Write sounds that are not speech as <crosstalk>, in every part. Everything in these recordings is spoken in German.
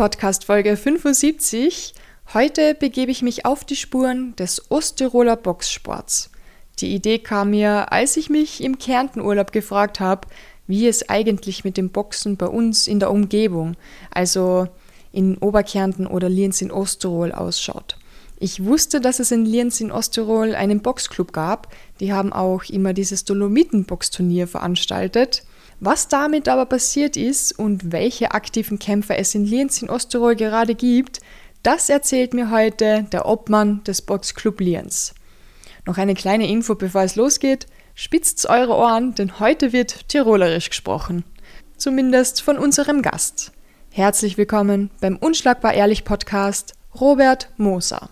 Podcast Folge 75. Heute begebe ich mich auf die Spuren des Osttiroler Boxsports. Die Idee kam mir, als ich mich im Kärntenurlaub gefragt habe, wie es eigentlich mit dem Boxen bei uns in der Umgebung, also in Oberkärnten oder Lienz in Osttirol ausschaut. Ich wusste, dass es in Lienz in Osttirol einen Boxclub gab. Die haben auch immer dieses Dolomiten-Boxturnier veranstaltet. Was damit aber passiert ist und welche aktiven Kämpfer es in Lienz in Osttirol gerade gibt, das erzählt mir heute der Obmann des Boxclub Lienz. Noch eine kleine Info, bevor es losgeht. Spitzt eure Ohren, denn heute wird Tirolerisch gesprochen. Zumindest von unserem Gast. Herzlich willkommen beim Unschlagbar Ehrlich Podcast, Robert Moser.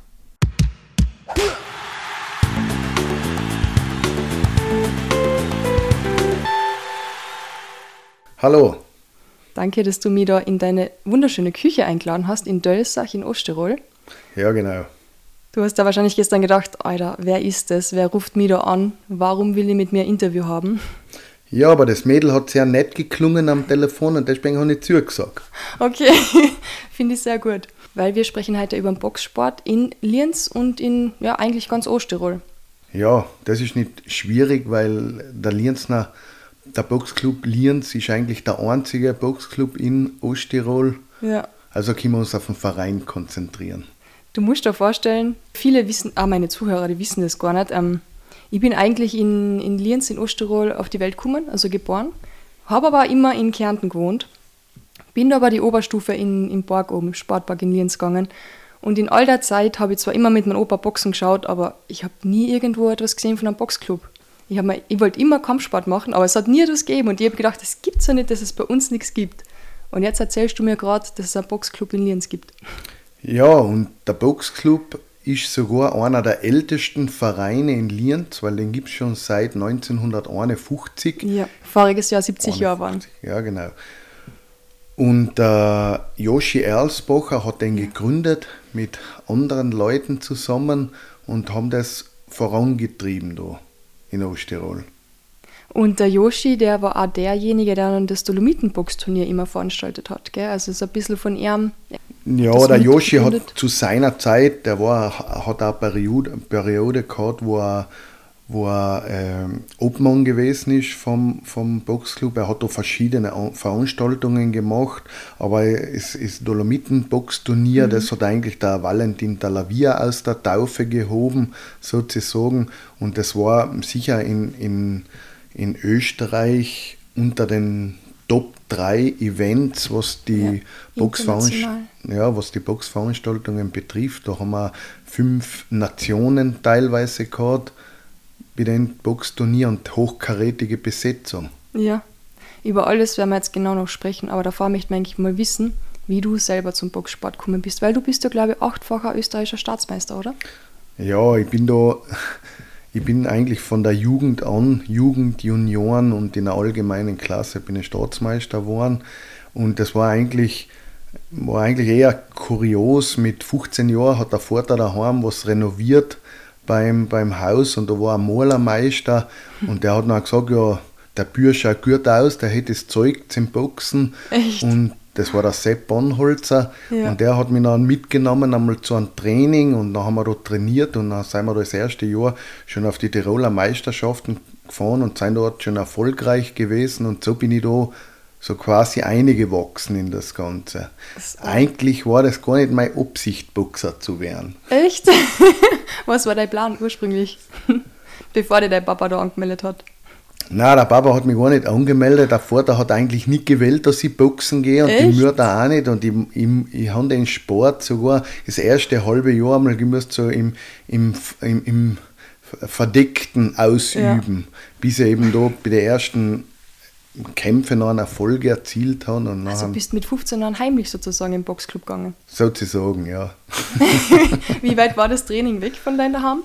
Hallo. Danke, dass du mich da in deine wunderschöne Küche eingeladen hast, in Dölsach in Osttirol. Ja, genau. Du hast da wahrscheinlich gestern gedacht, Alter, wer ist das? Wer ruft mich da an? Warum will ich mit mir ein Interview haben? Ja, aber das Mädel hat sehr nett geklungen am Telefon und deswegen habe ich zugesagt. Okay, <laughs> finde ich sehr gut. Weil wir sprechen heute über den Boxsport in Lienz und in, ja, eigentlich ganz Osttirol. Ja, das ist nicht schwierig, weil der Lienzner der Boxclub Lienz ist eigentlich der einzige Boxclub in Osttirol. Ja. Also können wir uns auf den Verein konzentrieren. Du musst dir vorstellen, viele wissen, ah, meine Zuhörer, die wissen das gar nicht. Ähm, ich bin eigentlich in, in Lienz in Osttirol auf die Welt gekommen, also geboren, habe aber immer in Kärnten gewohnt. Bin aber die Oberstufe in, im Park oben, im Sportpark in Lienz gegangen. Und in all der Zeit habe ich zwar immer mit meinem Opa Boxen geschaut, aber ich habe nie irgendwo etwas gesehen von einem Boxclub. Ich, ich wollte immer Kampfsport machen, aber es hat nie etwas gegeben. Und ich habe gedacht, es gibt ja nicht, dass es bei uns nichts gibt. Und jetzt erzählst du mir gerade, dass es einen Boxclub in Lienz gibt. Ja, und der Boxclub ist sogar einer der ältesten Vereine in Lienz, weil den gibt es schon seit 1951. Ja, voriges Jahr 70 Jahre waren. Ja, genau. Und äh, Joshi Erlsbacher hat den gegründet mit anderen Leuten zusammen und haben das vorangetrieben da in Osttirol. Und der Yoshi, der war auch derjenige, der dann das Dolomitenbox-Turnier immer veranstaltet hat. Gell? Also so ein bisschen von ihm. Ja, der Yoshi hat zu seiner Zeit, der war, hat auch eine Periode, Periode gehabt, wo er, wo er äh, Obmann gewesen ist vom, vom Boxclub. Er hat da verschiedene Veranstaltungen gemacht, aber es ist Dolomiten-Box-Turnier, mhm. das hat eigentlich der Valentin Talavia aus der Taufe gehoben, sozusagen. Und das war sicher in, in, in Österreich unter den Top 3 Events, was die, ja, Boxveranst ja, was die Boxveranstaltungen betrifft. Da haben wir fünf Nationen teilweise gehabt bei den Boxturnier und hochkarätige Besetzung. Ja, über alles werden wir jetzt genau noch sprechen, aber davor möchte ich eigentlich mal wissen, wie du selber zum Boxsport gekommen bist, weil du bist ja, glaube ich, achtfacher österreichischer Staatsmeister, oder? Ja, ich bin da, <laughs> ich bin eigentlich von der Jugend an, Jugend, Junioren und in der allgemeinen Klasse bin ich Staatsmeister geworden und das war eigentlich, war eigentlich eher kurios. Mit 15 Jahren hat der Vater daheim was renoviert beim, beim Haus und da war ein Malermeister und der hat dann gesagt, ja, der Bür schaut gut aus, der hätte das Zeug zum Boxen. Echt? Und das war der Sepp Bonholzer ja. und der hat mich dann mitgenommen einmal zu einem Training und dann haben wir dort trainiert und dann sind wir das erste Jahr schon auf die Tiroler Meisterschaften gefahren und sind dort schon erfolgreich gewesen und so bin ich da so quasi eingewachsen in das Ganze. Das Eigentlich war das gar nicht meine Absicht, Boxer zu werden. Echt? <laughs> Was war dein Plan ursprünglich, <laughs> bevor dir dein Papa da angemeldet hat? Nein, der Papa hat mich gar nicht angemeldet. Der Vater hat eigentlich nicht gewählt, dass ich boxen gehe und Echt? die Mutter auch nicht. Und ich, ich, ich habe den Sport sogar das erste halbe Jahr einmal gemusst so im, im, im, im Verdeckten ausüben, ja. bis er eben da bei der ersten Kämpfe noch einen Erfolg erzielt haben. Und also bist mit 15 Jahren heimlich sozusagen im Boxclub gegangen? Sozusagen, ja. <laughs> Wie weit war das Training weg von deinem Daheim?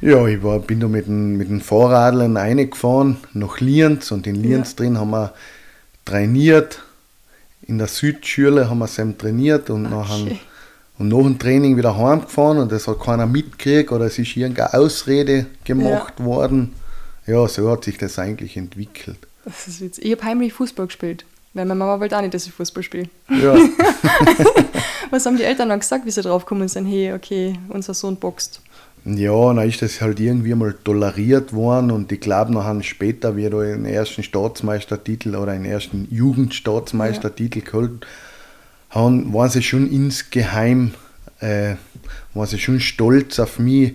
Ja, ich war, bin da mit dem, mit dem Fahrradlern reingefahren nach Lienz und in Lienz ja. drin haben wir trainiert. In der Südschule haben wir es trainiert und, okay. nachher, und nach dem Training wieder heimgefahren und das hat keiner mitgekriegt oder es ist irgendeine Ausrede gemacht ja. worden. Ja, so hat sich das eigentlich entwickelt. Das ist witzig. Ich habe heimlich Fußball gespielt, weil meine Mama wollte auch nicht, dass ich Fußball spiele. Ja. <laughs> Was haben die Eltern dann gesagt, wie sie drauf kommen sind, hey, okay, unser Sohn boxt? Ja, dann ist das halt irgendwie mal toleriert worden und ich glaube nachher später, wie da den ersten Staatsmeistertitel oder den ersten Jugendstaatsmeistertitel ja. geholt haben, waren sie schon insgeheim, äh, waren sie schon stolz auf mich,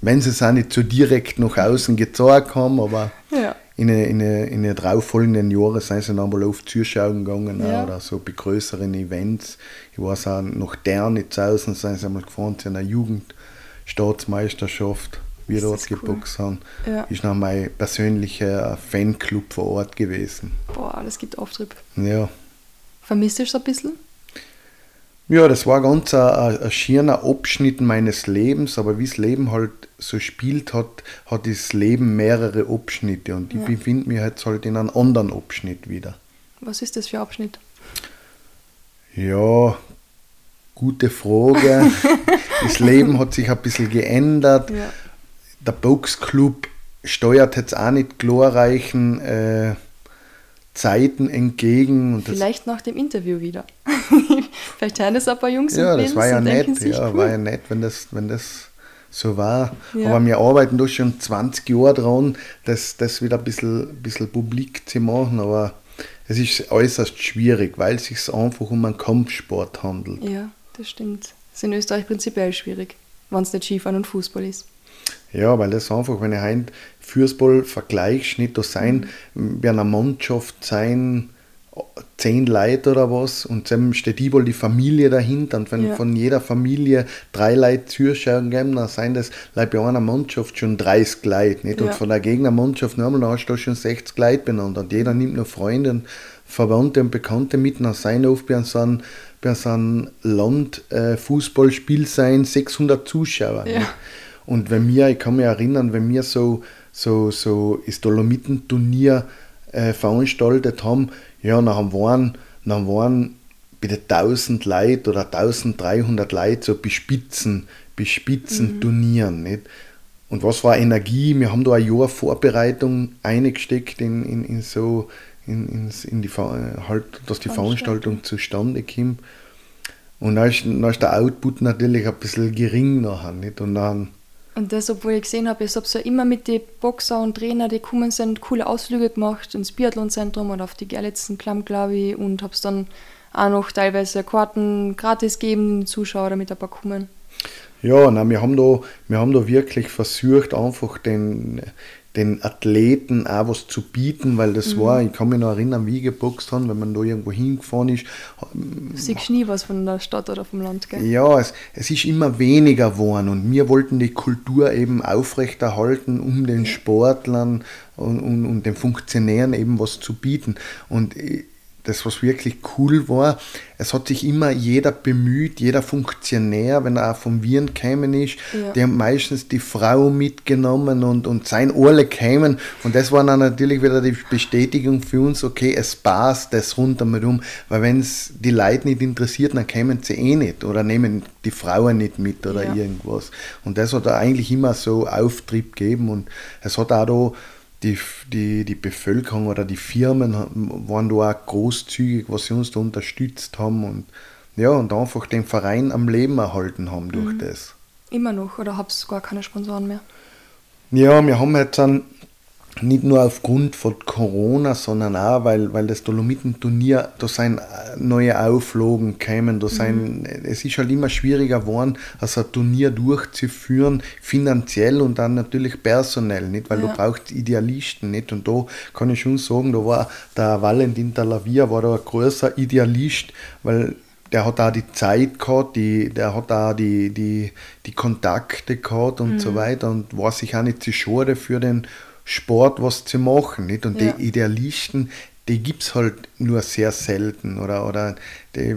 wenn sie es auch nicht so direkt nach außen gezeigt haben, aber ja. In den in in den darauffolgenden Jahren sind sie dann mal oft zuschauen gegangen ja. oder so bei größeren Events. Ich weiß auch, nach Dernitzhausen sind sie einmal gefahren zu einer Jugendstaatsmeisterschaft, wie wir dort geboxt cool. haben. Ja. Ist noch mein persönlicher Fanclub vor Ort gewesen. Boah, das gibt Auftrieb. Ja. Vermisst du es ein bisschen? Ja, das war ganz ein, ein schöner Abschnitt meines Lebens, aber wie das Leben halt so spielt hat, hat das Leben mehrere Abschnitte und ich ja. befinde mich jetzt halt in einem anderen Abschnitt wieder. Was ist das für ein Abschnitt? Ja, gute Frage. <laughs> das Leben hat sich ein bisschen geändert. Ja. Der Boxclub steuert jetzt auch nicht glorreichen äh, Zeiten entgegen. Vielleicht nach dem Interview wieder. <laughs> Vielleicht hören das ein paar Jungs ja, und das war ja nett, ja, cool. war ja nett, wenn das, wenn das so war. Ja. Aber wir arbeiten da schon 20 Jahre dran, das, das wieder ein bisschen, bisschen publik zu machen, aber es ist äußerst schwierig, weil es sich einfach um einen Kampfsport handelt. Ja, das stimmt. Das ist in Österreich prinzipiell schwierig, wenn es nicht Skifahren und Fußball ist. Ja, weil das einfach, wenn ich heute Fußball vergleiche, nicht da sein, bei einer Mannschaft sein, zehn Leute oder was und dann steht überall die Familie dahinter und wenn ja. von jeder Familie drei Leute zuschauen geben, dann sind das bei einer Mannschaft schon 30 Leute nicht? und von der Gegnermannschaft dann hast du schon 60 Leute benannt und jeder nimmt noch Freunde und Verwandte und Bekannte mit, dann sein oft bei so einem, bei so einem Land äh, Fußballspiel sein 600 Zuschauer. Ja. Und wenn mir, ich kann mich erinnern, wenn wir so, so, so das Dolomitenturnier äh, veranstaltet haben, ja, dann waren, dann waren bitte 1000 Leute oder 1300 Leute so bespitzen, bespitzen mhm. Turnieren. Nicht? Und was war Energie? Wir haben da ein Jahr Vorbereitung eingesteckt in, in, in so, in, in, in die, halt, dass die Veranstaltung zustande kommt. Und dann ist, dann ist der Output natürlich ein bisschen gering nachher. Nicht? Und dann und das, obwohl ich gesehen habe, ich habe so immer mit den Boxer und Trainer, die kommen sind, coole Ausflüge gemacht ins Biathlonzentrum oder auf die Gerlitzen Klamm, glaube ich, und habe es dann auch noch teilweise Karten gratis geben, den Zuschauer, damit ein paar kommen. Ja, nein, wir haben da, wir haben da wirklich versucht, einfach den, den Athleten auch was zu bieten, weil das mhm. war, ich kann mich noch erinnern, wie geboxt haben, wenn man da irgendwo hingefahren ist. Siehst nie was von der Stadt oder vom Land, gell? Ja, es, es ist immer weniger geworden und wir wollten die Kultur eben aufrechterhalten, um den Sportlern und, und, und den Funktionären eben was zu bieten. Und das, was wirklich cool war, es hat sich immer jeder bemüht, jeder Funktionär, wenn er auch vom Viren kämen ist, ja. die haben meistens die Frau mitgenommen und, und sein Ohrle kämen. Und das war dann natürlich wieder die Bestätigung für uns, okay, es passt das rundherum, weil wenn es die Leute nicht interessiert, dann kämen sie eh nicht oder nehmen die Frauen nicht mit oder ja. irgendwas. Und das hat eigentlich immer so Auftrieb gegeben und es hat auch da die, die, die Bevölkerung oder die Firmen waren da auch großzügig, was sie uns da unterstützt haben und ja, und einfach den Verein am Leben erhalten haben durch mhm. das. Immer noch oder habt ihr gar keine Sponsoren mehr? Ja, wir haben jetzt dann nicht nur aufgrund von Corona, sondern auch, weil, weil das Dolomitenturnier, da sind neue Auflagen kämen, da sind, mhm. es ist halt immer schwieriger geworden, also ein Turnier durchzuführen, finanziell und dann natürlich personell, nicht, weil ja. du brauchst Idealisten, nicht, und da kann ich schon sagen, da war der Valentin Talavia, war da ein großer Idealist, weil der hat auch die Zeit gehabt, die, der hat auch die, die, die Kontakte gehabt und mhm. so weiter und war sich auch nicht zu schade für den Sport was zu machen. Nicht? Und ja. die Idealisten, die gibt es halt nur sehr selten. Oder, oder die,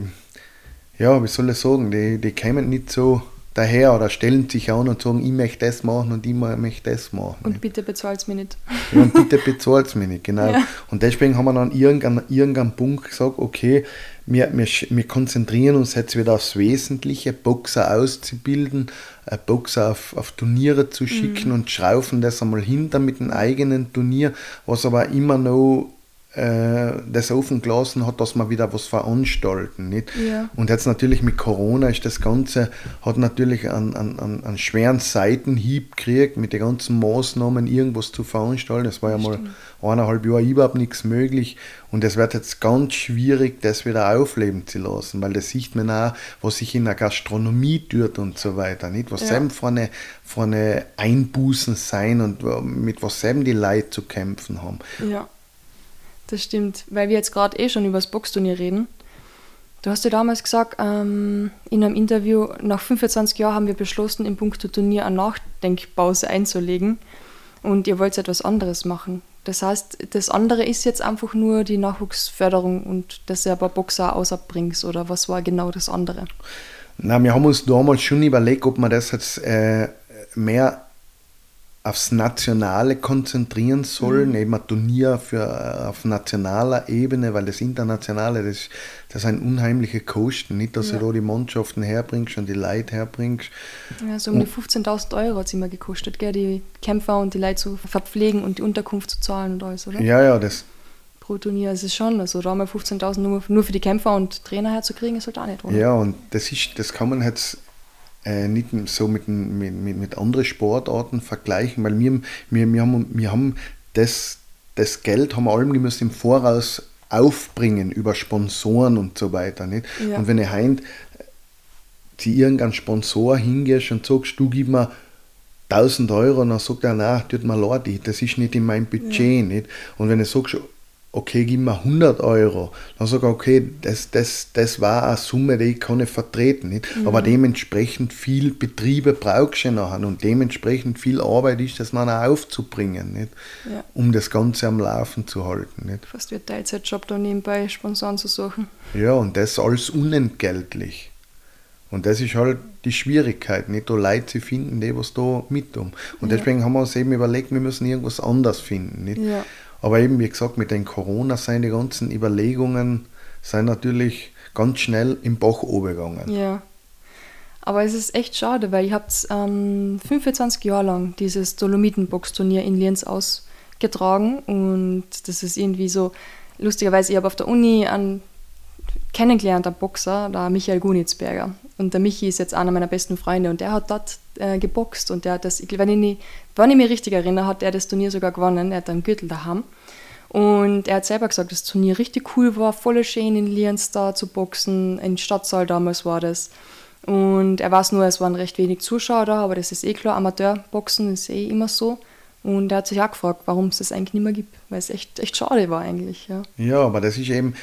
ja, wie soll ich sagen, die, die kommen nicht so daher oder stellen sich an und sagen, ich möchte das machen und ich möchte das machen. Und bitte bezahlt es mir nicht. <laughs> Ja, und bitte bezahlt es mir nicht, genau. Ja. Und deswegen haben wir dann irgendeinen irgendein Punkt gesagt, okay, wir, wir, wir konzentrieren uns jetzt wieder aufs Wesentliche, Boxer auszubilden, äh, Boxer auf, auf Turniere zu schicken mhm. und schraufen das einmal hinter mit einem eigenen Turnier, was aber immer noch das offen gelassen hat, dass man wieder was veranstalten. Nicht? Ja. Und jetzt natürlich mit Corona ist das Ganze, hat natürlich einen, einen, einen schweren Seitenhieb gekriegt, mit den ganzen Maßnahmen irgendwas zu veranstalten. Es war ja mal eineinhalb Jahre überhaupt nichts möglich. Und es wird jetzt ganz schwierig, das wieder aufleben zu lassen, weil das sieht man auch, was sich in der Gastronomie tut und so weiter. Nicht? Was ja. von eine, Einbußen sein und mit was die Leute zu kämpfen haben. Ja. Das stimmt, weil wir jetzt gerade eh schon über das Boxturnier reden. Du hast ja damals gesagt, ähm, in einem Interview, nach 25 Jahren haben wir beschlossen, im Punkto Turnier eine Nachdenkpause einzulegen und ihr wollt etwas anderes machen. Das heißt, das andere ist jetzt einfach nur die Nachwuchsförderung und dass ihr paar Boxer ausabbringst oder was war genau das andere? Na, wir haben uns damals schon überlegt, ob man das jetzt äh, mehr aufs Nationale konzentrieren sollen, mhm. eben ein Turnier für, äh, auf nationaler Ebene, weil das Internationale, das, das sind unheimliche Kosten, nicht, dass ja. du da die Mannschaften herbringst und die Leute herbringst. Ja, so um die 15.000 Euro hat es immer gekostet, gell, die Kämpfer und die Leute zu verpflegen und die Unterkunft zu zahlen und alles, oder? Ja, ja, das. Pro Turnier ist es schon, also da mal 15.000 nur, nur für die Kämpfer und Trainer herzukriegen, ist halt auch nicht, oder? Ja, und das, ist, das kann man jetzt äh, nicht so mit, mit, mit, mit anderen Sportarten vergleichen, weil wir, wir, wir haben, wir haben das, das Geld haben wir allem müssen im Voraus aufbringen über Sponsoren und so weiter. Nicht? Ja. Und wenn ich heint zu irgendeinem Sponsor hingehst und sagst, du gib mir 1000 Euro, dann sagt er, nein, tut mir leid, das ist nicht in meinem Budget. Ja. Nicht? Und wenn du sagst, okay, gib mir 100 Euro. Dann sage ich, okay, das, das, das war eine Summe, die ich kann nicht vertreten. Nicht? Mhm. Aber dementsprechend viel Betriebe brauchst du nachher und dementsprechend viel Arbeit ist das nachher aufzubringen, nicht? Ja. um das Ganze am Laufen zu halten. Nicht? Fast wie ein Teilzeitjob da nebenbei Sponsoren zu suchen. Ja, und das alles unentgeltlich. Und das ist halt die Schwierigkeit, nicht da Leute zu finden, die was da mit tun. Und ja. deswegen haben wir uns eben überlegt, wir müssen irgendwas anders finden. Nicht? Ja. Aber eben, wie gesagt, mit den Corona die ganzen Überlegungen sind natürlich ganz schnell im Bach gegangen. Ja. Aber es ist echt schade, weil ich habe ähm, 25 Jahre lang dieses Dolomitenbox-Turnier in Lienz ausgetragen und das ist irgendwie so, lustigerweise, ich habe auf der Uni einen kennengelernter Boxer, der Michael Gunitzberger. Und der Michi ist jetzt einer meiner besten Freunde und der hat dort äh, geboxt und der hat das, wenn ich, nicht, wenn ich mich richtig erinnere, hat er das Turnier sogar gewonnen. Er hat einen Gürtel daheim. Und er hat selber gesagt, dass das Turnier richtig cool war, voll schön in Lienz da zu boxen, im Stadtsaal damals war das. Und er weiß nur, es waren recht wenig Zuschauer da, aber das ist eh klar, Amateurboxen ist eh immer so. Und er hat sich auch gefragt, warum es das eigentlich nicht mehr gibt, weil es echt, echt schade war eigentlich. Ja, ja aber das ist eben,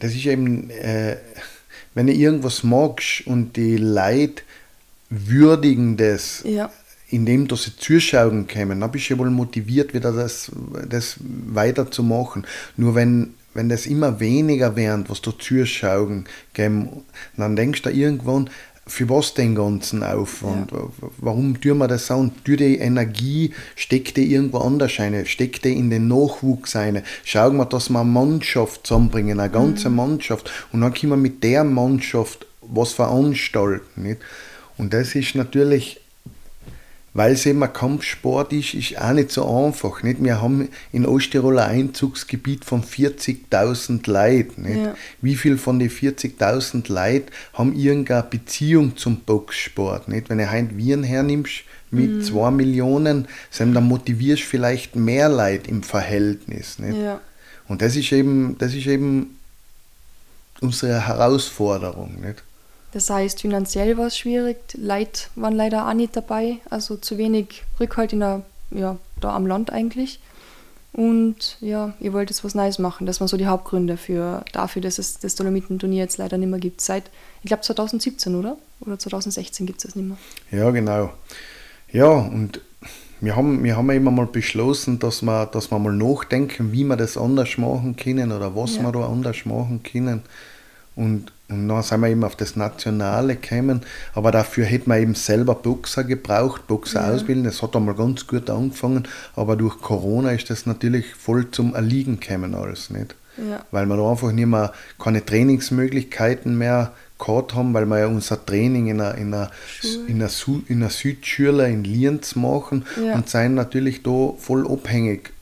das ist eben, äh, wenn du irgendwas magst und die Leute würdigen das, ja. Indem dass sie zuschauen können, dann bist du ja wohl motiviert, wieder das, das weiterzumachen. Nur wenn, wenn das immer weniger wird, was da zuschauen, dann denkst du irgendwann, für was den ganzen Aufwand? Ja. Warum tun wir das so? Und tue die Energie, steckt die irgendwo anders ein, steckt die in den Nachwuchs ein. Schauen wir, dass wir eine Mannschaft zusammenbringen, eine ganze mhm. Mannschaft. Und dann können wir mit der Mannschaft was veranstalten. Nicht? Und das ist natürlich weil es eben ein Kampfsport ist, ist auch nicht so einfach. Nicht? Wir haben in Osttirol ein Einzugsgebiet von 40.000 Leuten. Ja. Wie viel von den 40.000 Leuten haben irgendeine Beziehung zum Boxsport? Nicht? Wenn du heute Viren hernimmst mit 2 mhm. Millionen, dann motivierst du vielleicht mehr Leute im Verhältnis. Nicht? Ja. Und das ist eben, das ist eben unsere Herausforderung. Nicht? Das heißt, finanziell war es schwierig, Leute waren leider auch nicht dabei, also zu wenig Rückhalt in der, ja, da am Land eigentlich. Und ja, ihr wollt jetzt was Neues machen. Das waren so die Hauptgründe für, dafür, dass es das Dolomiten-Turnier jetzt leider nicht mehr gibt. Seit, ich glaube, 2017, oder? Oder 2016 gibt es das nicht mehr. Ja, genau. Ja, und wir haben, wir haben immer mal beschlossen, dass wir, dass wir mal nachdenken, wie wir das anders machen können oder was ja. wir da anders machen können. Und, und dann sind wir eben auf das Nationale gekommen. Aber dafür hätten wir eben selber Boxer gebraucht, Boxer ja. ausbilden. Das hat einmal ganz gut angefangen. Aber durch Corona ist das natürlich voll zum Erliegen gekommen alles, nicht? Ja. Weil wir da einfach nicht mehr keine Trainingsmöglichkeiten mehr gehabt haben, weil wir ja unser Training in einer, in einer, in einer, in einer Südschule in Lienz machen ja. und sind natürlich da voll abhängig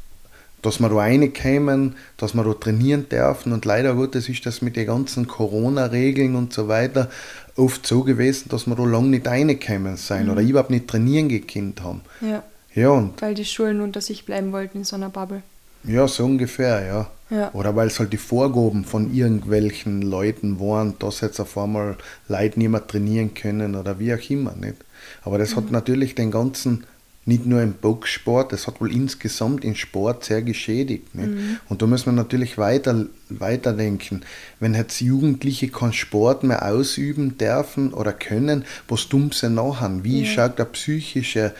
dass wir da reinkommen, dass wir da trainieren dürfen. Und leider Gottes ist das mit den ganzen Corona-Regeln und so weiter oft so gewesen, dass wir da lange nicht reingekommen sein mhm. oder überhaupt nicht trainieren gekannt haben. Ja. ja und Weil die Schulen unter sich bleiben wollten in so einer Bubble. Ja, so ungefähr, ja. ja. Oder weil es halt die Vorgaben von irgendwelchen Leuten waren, dass jetzt auf einmal Leute nicht mehr trainieren können oder wie auch immer. Nicht? Aber das mhm. hat natürlich den ganzen nicht nur im Boxsport, das hat wohl insgesamt im Sport sehr geschädigt. Mhm. Und da muss man natürlich weiter, weiterdenken. Wenn jetzt Jugendliche keinen Sport mehr ausüben dürfen oder können, was tun sie nachher? Wie ja. schaut der psychische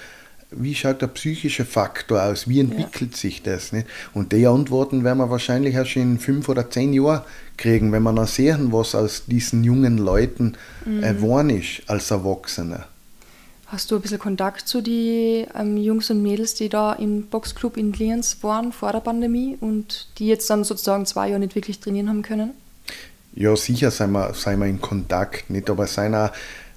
wie schaut der psychische Faktor aus? Wie entwickelt ja. sich das? Nicht? Und die Antworten werden wir wahrscheinlich erst in fünf oder zehn Jahren kriegen, wenn wir noch sehen, was aus diesen jungen Leuten mhm. äh, geworden ist als Erwachsene. Hast du ein bisschen Kontakt zu den ähm, Jungs und Mädels, die da im Boxclub in Lienz waren vor der Pandemie und die jetzt dann sozusagen zwei Jahre nicht wirklich trainieren haben können? Ja, sicher sind wir, sind wir in Kontakt, nicht? aber sind auch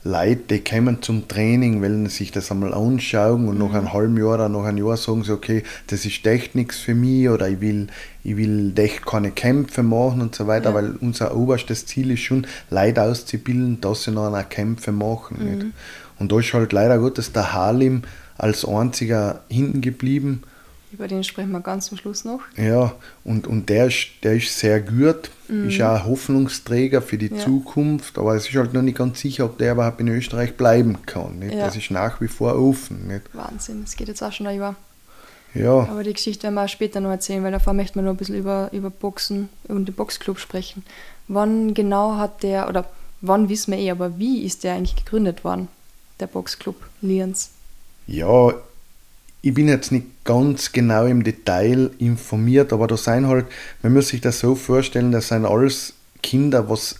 Leute, die kommen zum Training, wollen sich das einmal anschauen und mhm. nach einem halben Jahr oder nach einem Jahr sagen sie, okay, das ist echt nichts für mich oder ich will, ich will echt keine Kämpfe machen und so weiter, ja. weil unser oberstes Ziel ist schon, Leute auszubilden, dass sie noch Kämpfe machen. Mhm. Und da ist halt leider Gottes der Halim als einziger hinten geblieben. Über den sprechen wir ganz zum Schluss noch. Ja, und, und der, ist, der ist sehr gut, mhm. ist auch ein Hoffnungsträger für die ja. Zukunft, aber es ist halt noch nicht ganz sicher, ob der überhaupt in Österreich bleiben kann. Nicht? Ja. Das ist nach wie vor offen. Nicht? Wahnsinn, es geht jetzt auch schon ein Jahr. Ja. Aber die Geschichte werden wir auch später noch erzählen, weil davor möchten wir noch ein bisschen über, über Boxen und den Boxclub sprechen. Wann genau hat der, oder wann wissen wir eh, aber wie ist der eigentlich gegründet worden? Der Boxclub Lienz? Ja, ich bin jetzt nicht ganz genau im Detail informiert, aber da sind halt, man muss sich das so vorstellen, das sind alles Kinder, was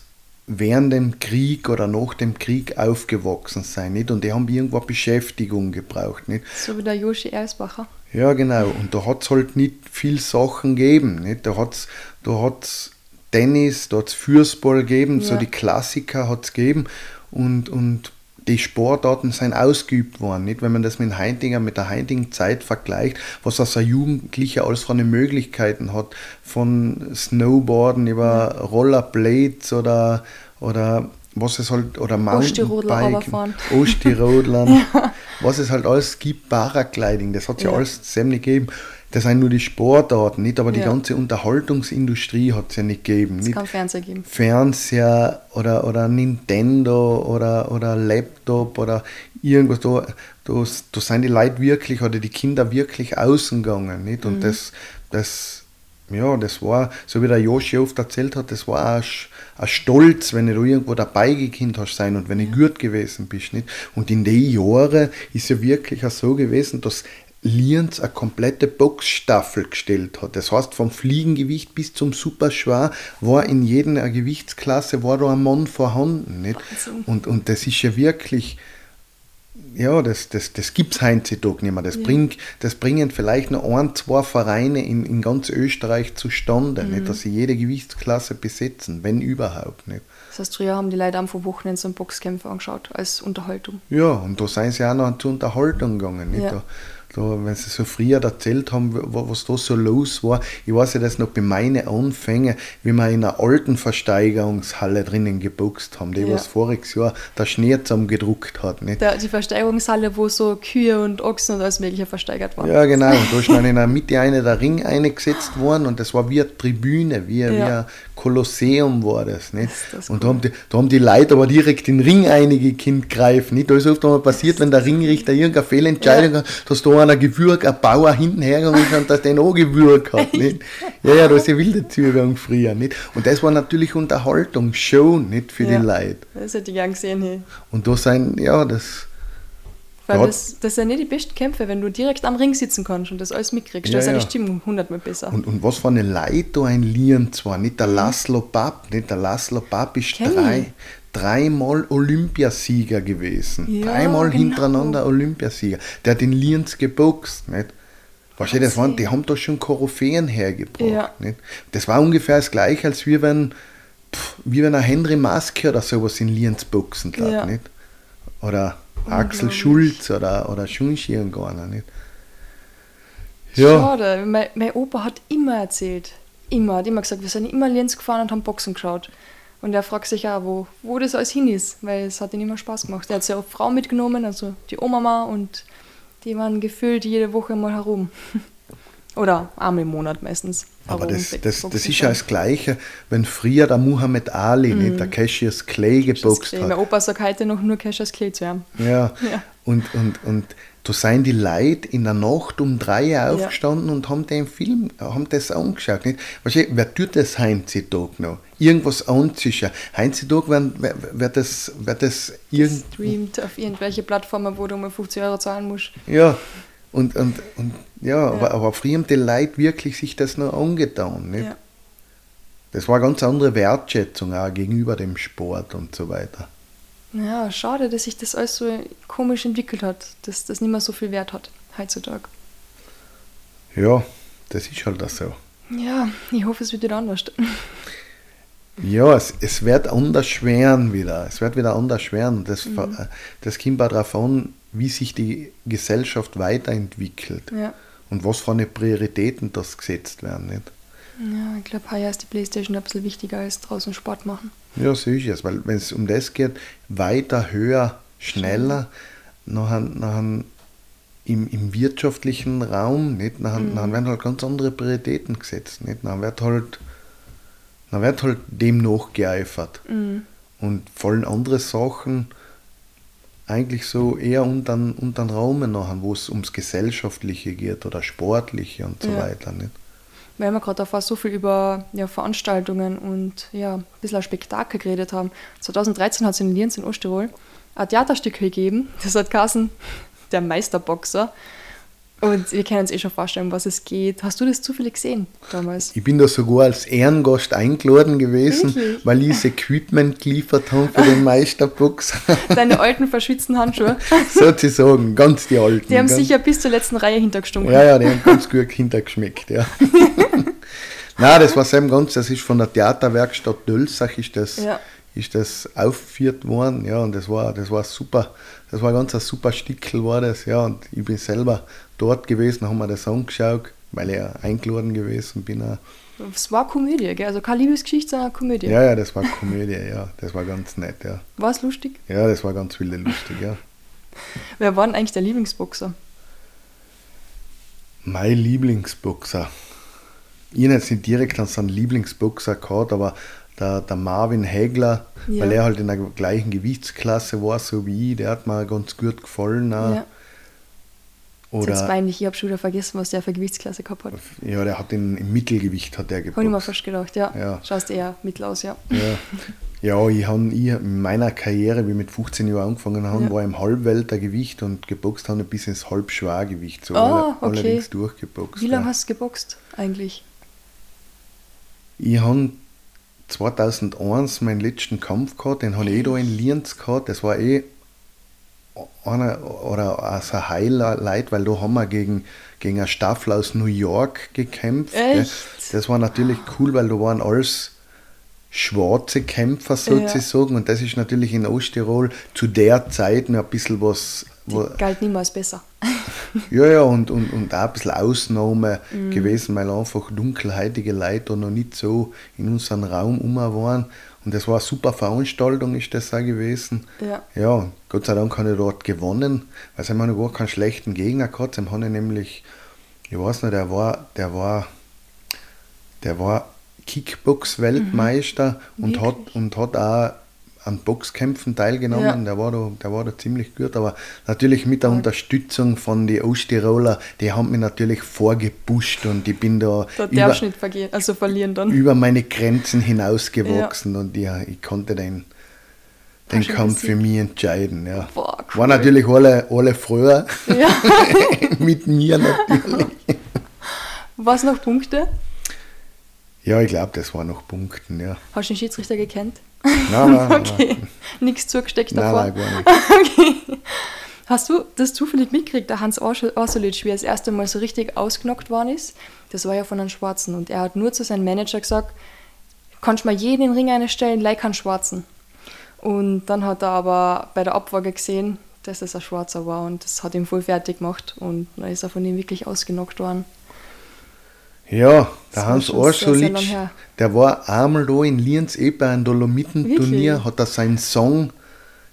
während dem Krieg oder nach dem Krieg aufgewachsen sind, nicht? Und die haben irgendwo Beschäftigung gebraucht, nicht? So wie der Joshi Ersbacher. Ja, genau. Und da hat es halt nicht viel Sachen gegeben, nicht? Da hat es da hat's Tennis, da hat es Fußball gegeben, ja. so die Klassiker hat es gegeben. Und, und die Sportarten sind ausgeübt worden. Nicht? Wenn man das mit, heutiger, mit der heutigen Zeit vergleicht, was als ein Jugendlicher alles für eine Möglichkeiten hat, von Snowboarden über Rollerblades oder, oder was es halt, oder Mountainbiken, Osttirolern, <laughs> ja. was es halt alles gibt, Paragliding, das hat es ja. ja alles ziemlich gegeben das sind nur die Sportarten, nicht? Aber die ja. ganze Unterhaltungsindustrie hat es ja nicht gegeben. Es kann Fernseher geben. Fernseher oder, oder Nintendo oder, oder Laptop oder irgendwas. Da, da, da sind die Leute wirklich oder die Kinder wirklich außen gegangen. Nicht? Und mhm. das, das, ja, das war, so wie der Joshi oft erzählt hat, das war ein, ein Stolz, wenn du irgendwo dabei gekannt hast sein und wenn du gut gewesen bist. Nicht? Und in den Jahren ist ja wirklich auch so gewesen, dass Lienz eine komplette Boxstaffel gestellt hat. Das heißt, vom Fliegengewicht bis zum Superschwer war in jeder Gewichtsklasse war da ein Mann vorhanden. Nicht? Und, und das ist ja wirklich, ja, das, das, das gibt es heutzutage nicht mehr. Das, ja. bringt, das bringen vielleicht noch ein, zwei Vereine in, in ganz Österreich zustande, mhm. nicht, dass sie jede Gewichtsklasse besetzen, wenn überhaupt. Nicht. Das heißt, früher haben die Leute einfach Wochenende so Boxkämpfe angeschaut, als Unterhaltung. Ja, und da sind sie auch noch zur Unterhaltung gegangen. Nicht? Ja. Da, da, wenn sie so früher erzählt haben, was da so los war. Ich weiß ja das noch bei meinen Anfängen, wie wir in einer alten Versteigerungshalle drinnen geboxt haben, die ja. was voriges Jahr der Schnee zusammengedruckt hat. Nicht? Der, die Versteigerungshalle, wo so Kühe und Ochsen und alles Mögliche versteigert waren. Ja, genau. Und da ist dann in der Mitte eine der Ring eingesetzt worden und das war wie eine Tribüne, wie, ja. wie ein Kolosseum war das. Nicht? Das, und da haben, die, da haben die Leute aber direkt den Ring einige Kind greifen. Nicht? Da ist oft einmal passiert, wenn der Ringrichter irgendeine Fehlentscheidung ja. hat, dass da einer gewürgt, ein Bauer hinten hergegangen ist und dass den auch gewürgt hat. <laughs> Nicht? Ja, ja, da ist ja wilde Zugang früher. Nicht? Und das war natürlich Unterhaltung, Show nicht für ja, die Leute. Das hätte ich gern gesehen. Hey. Und da sein, ja, das. Weil das, das sind nicht die besten Kämpfe, wenn du direkt am Ring sitzen kannst und das alles mitkriegst. Ja, da ist ja die Stimmung hundertmal besser. Und, und was für eine Leute da ein Lieren zwar, nicht der Laszlo Papp, nicht der Laszlo Papp ist drei, dreimal Olympiasieger gewesen. Ja, dreimal genau. hintereinander Olympiasieger. Der hat in Lienz geboxt. Nicht? Du, das waren, die haben da schon Koryphäen hergebracht. Ja. Nicht? Das war ungefähr das gleiche, als wie wenn, pff, wie wenn ein Henry Maske oder sowas in Lienz boxen. Ja. Nicht? Oder Axel Schulz oder, oder Schunsch irgendwann. Nicht? Ja. Schade. Mein, mein Opa hat immer erzählt. Immer. Hat immer gesagt, wir sind immer Lenz gefahren und haben Boxen geschaut. Und er fragt sich auch, wo, wo das alles hin ist, weil es hat ihm immer Spaß gemacht. Er hat sehr oft Frauen mitgenommen, also die Oma und die waren gefühlt jede Woche mal herum. <laughs> Oder einmal im Monat meistens. Aber das, das, das ist ja das Gleiche, wenn früher der Muhammad Ali, mm. nicht der Cassius Clay geboxt hat. Mein Opa sagt heute noch nur Cassius Clay zu haben. Ja, <laughs> ja. Und, und, und da seien die Leute in der Nacht um drei aufgestanden ja. und haben den Film, haben das angeschaut. Nicht? Weißt du, wer tut das heutzutage noch? Irgendwas anzischen. Heutzutage wird, wird, das, wird das irgend Streamt auf irgendwelche Plattformen, wo du mal 50 Euro zahlen musst. Ja, und, und, und ja, ja. Aber, aber die Leute wirklich sich das noch angetan. Nicht? Ja. Das war eine ganz andere Wertschätzung auch gegenüber dem Sport und so weiter. Ja, schade, dass sich das alles so komisch entwickelt hat, dass das nicht mehr so viel Wert hat heutzutage. Ja, das ist halt das so. Ja, ich hoffe, es wird wieder anders. Ja, es, es wird anders werden wieder. Es wird wieder anders werden. Das, mhm. das kommt darauf an, wie sich die Gesellschaft weiterentwickelt ja. Und was für eine Prioritäten das gesetzt werden. Nicht? Ja, ich glaube, heuer ist die Playstation ein bisschen wichtiger als draußen Sport machen. Ja, es, weil wenn es um das geht, weiter, höher, schneller, nachher, nachher im, im wirtschaftlichen Raum, nicht? Nachher, mhm. nachher werden halt ganz andere Prioritäten gesetzt. Nicht? Nachher wird halt, nachher wird halt dem nachgeeifert. Mhm. Und fallen andere Sachen eigentlich so eher unter, den Raum nachher, wo es ums Gesellschaftliche geht oder Sportliche und so ja. weiter. Nicht? weil wir gerade davor so viel über ja, Veranstaltungen und ja, ein bisschen Spektakel geredet haben. 2013 hat es in Lienz in Osttirol ein Theaterstück gegeben, das hat Carsten, der Meisterboxer. Und wir können uns eh schon vorstellen, was es geht. Hast du das zufällig gesehen damals? Ich bin da sogar als Ehrengast eingeladen gewesen, Wirklich? weil ich das Equipment geliefert habe für den Meisterboxer. <laughs> Deine alten verschwitzten Handschuhe. <laughs> Sozusagen, ganz die alten. Die haben sicher bis zur letzten Reihe hintergestunken. Ja, ja, die haben ganz gut hintergeschmeckt, ja. <laughs> Nein, das war eben ganz, das ist von der Theaterwerkstatt Dölsach ist das, ja. ist das aufgeführt worden, ja, und das war, das war super, das war ganz ein super Stickel war das, ja, und ich bin selber dort gewesen, haben wir das angeschaut, weil ich eingeladen gewesen bin. Es war Komödie, gell? also keine Liebesgeschichte, sondern Komödie. Ja, ja, das war Komödie, ja, das war ganz nett, ja. War es lustig? Ja, das war ganz viele lustig, ja. <laughs> Wer war denn eigentlich der Lieblingsboxer? Mein Lieblingsboxer ich habe jetzt nicht direkt an so einen Lieblingsboxer gehabt, aber der, der Marvin Hegler, ja. weil er halt in der gleichen Gewichtsklasse war, so wie ich, der hat mir ganz gut gefallen. Ja. Oder, das ist peinlich, ich habe schon wieder vergessen, was der für Gewichtsklasse gehabt hat. Ja, der hat in, im Mittelgewicht hat der geboxt. Habe ich mir fast gedacht, ja. ja. Schaust eher mittel aus, ja. Ja, ja ich habe in meiner Karriere, wie ich mit 15 Jahren angefangen habe, ja. war im Halbweltergewicht und geboxt habe bis ins Halbschwergewicht. So oh, okay. allerdings durchgeboxt. Wie lange hast du geboxt eigentlich? Ich habe 2001 meinen letzten Kampf gehabt, den habe ich eh da in Lienz gehabt. Das war eh einer oder also ein Highlight, weil da haben wir gegen, gegen eine Staffel aus New York gekämpft. Das war natürlich cool, weil da waren alles schwarze Kämpfer sozusagen ja. und das ist natürlich in Osttirol zu der Zeit noch ein bisschen was. Galt niemals besser. <laughs> ja, ja, und, und, und auch ein bisschen Ausnahme mhm. gewesen, weil einfach dunkelhäutige Leute noch nicht so in unserem Raum um waren. Und das war eine super Veranstaltung, ist das auch gewesen. Ja. ja, Gott sei Dank habe ich dort gewonnen, weil sie haben gar keinen schlechten Gegner gehabt. Sie haben nämlich, ich weiß nicht, der war, der war, der war Kickbox-Weltmeister mhm. und, hat, und hat auch an Boxkämpfen teilgenommen. Ja. Der, war da, der war da ziemlich gut, aber natürlich mit der ja. Unterstützung von den Osttiroler, die haben mich natürlich vorgepusht und ich bin da, da über, nicht vergehen, also verlieren dann. über meine Grenzen hinausgewachsen ja. und ja, ich konnte den, den Kampf für mich entscheiden. Ja. Boah, cool. War natürlich alle, alle früher <laughs> mit mir natürlich. Was noch Punkte? Ja, ich glaube, das war noch Punkten, ja. Hast du den Schiedsrichter gekannt? Nein, nein, <laughs> okay. Nichts zugesteckt davor? Nein, nein, gar nicht. <laughs> okay. Hast du das zufällig mitgekriegt, der Hans Orsolitsch, wie er das erste Mal so richtig ausgenockt worden ist? Das war ja von einem Schwarzen und er hat nur zu seinem Manager gesagt, kannst du mal jeden in den Ring einstellen, like einen Schwarzen. Und dann hat er aber bei der Abwaage gesehen, dass es ein Schwarzer war und das hat ihn voll fertig gemacht und dann ist er von ihm wirklich ausgenockt worden. Ja, der Hans Orsolitsch, der war einmal da in Lienz eh bei einem Dolomitenturnier, hat er seinen Song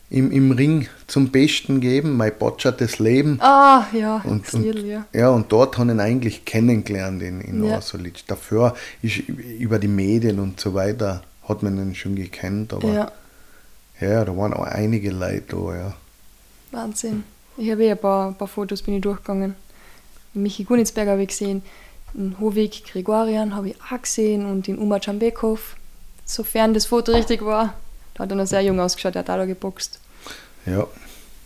im, im Ring zum Besten gegeben, mein Botschert Leben. Ah, ja, und, und, ja. ja. und dort habe ich ihn eigentlich kennengelernt in, in ja. Orsolitsch. Dafür ist über die Medien und so weiter hat man ihn schon gekannt, aber ja, ja da waren auch einige Leute da, ja. Wahnsinn. Ich habe eh ein paar, ein paar Fotos bin ich durchgegangen. Michi Gunitzberger habe ich gesehen, den Hovig Gregorian habe ich auch gesehen und den Uma Czambekov, sofern das Foto richtig war. Da hat er noch sehr jung ausgeschaut, der hat auch da geboxt. Ja.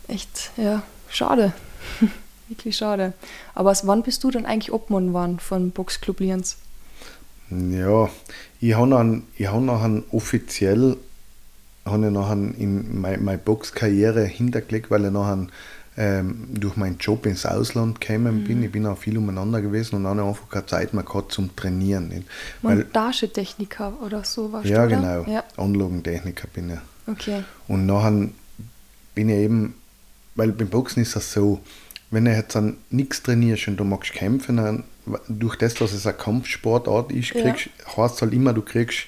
Echt, ja, schade. <laughs> Wirklich schade. Aber wann bist du dann eigentlich Obmann geworden von Boxclub Lienz? Ja, ich habe noch, ich hab noch offiziell habe ich noch in meine, meine Boxkarriere hintergelegt, weil ich noch ähm, durch meinen Job ins Ausland gekommen bin. Mhm. Ich bin auch viel umeinander gewesen und dann einfach keine Zeit mehr gehabt zum Trainieren. Nicht? Montagetechniker oder so warst ja, du, Ja, genau. Ja. Anlagentechniker bin ich. Okay. Und nachher bin ich eben, weil beim Boxen ist es so, wenn du jetzt dann nichts trainierst und du magst kämpfen, dann durch das, dass es eine Kampfsportart ist, kriegst, ja. heißt halt immer, du kriegst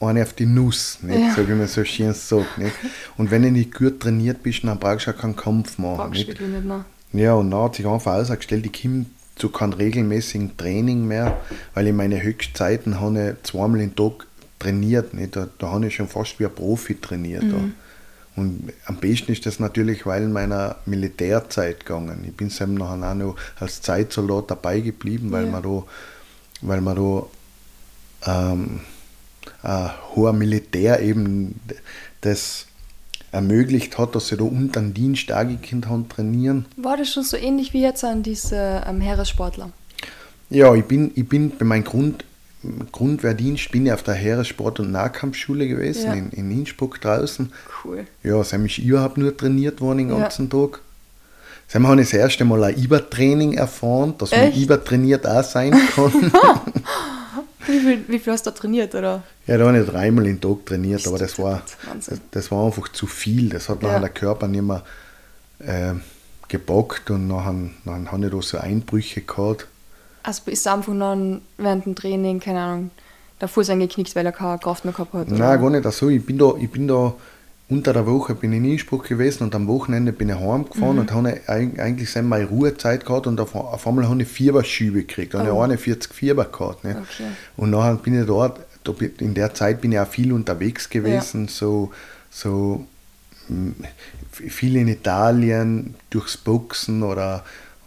eine auf die Nuss, nicht? Ja. so wie man so schön sagt. Nicht? Und wenn du nicht gut trainiert bist, dann brauchst du auch keinen Kampf machen. Nicht? nicht mehr. Ja, und dann hat sich einfach ausgestellt, ich komme zu keinem regelmäßigen Training mehr, weil in meine Höchstzeiten habe ich zweimal im Tag trainiert. Nicht? Da, da habe ich schon fast wie ein Profi trainiert. Mhm. Und am besten ist das natürlich, weil in meiner Militärzeit gegangen. Ich bin eben nachher auch noch als Zeitsoldat dabei geblieben, weil ja. man da, weil man da ähm, ein hoher Militär eben das ermöglicht hat, dass sie da unter den Dienst Dienstag haben trainieren. War das schon so ähnlich wie jetzt an diese ähm, Heeressportler? Ja, ich bin, ich bin bei meinem Grund, Grundwehrdienst bin ich auf der Heeressport- und Nahkampfschule gewesen, ja. in, in Innsbruck draußen. Cool. Ja, sie haben mich überhaupt nur trainiert worden den ganzen ja. Tag. Sie haben das erste Mal ein Übertraining erfahren, dass Echt? man übertrainiert auch sein <laughs> kann. <laughs> Wie viel, wie viel hast du da trainiert, oder? Ja, da habe ich dreimal den Tag trainiert, aber das war, das, das, war einfach zu viel. Das hat nachher der Körper nicht mehr äh, gebockt und nachher, nachher habe ich da so Einbrüche gehabt. Also ist einfach dann während dem Training, keine Ahnung, der Fuß eingeknickt, weil er keine Kraft mehr gehabt hat? Oder? Nein, gar nicht so. Ich bin da, ich bin da unter der Woche bin ich in Innsbruck gewesen und am Wochenende bin ich heimgefahren mhm. und habe eigentlich meine Ruhezeit gehabt und auf, auf einmal habe ich Fieberschübe gekriegt. Da oh. habe ich 41 Fieber gehabt. Ne? Okay. Und nachher bin ich dort, in der Zeit bin ich auch viel unterwegs gewesen, ja. so, so viel in Italien durchs Boxen oder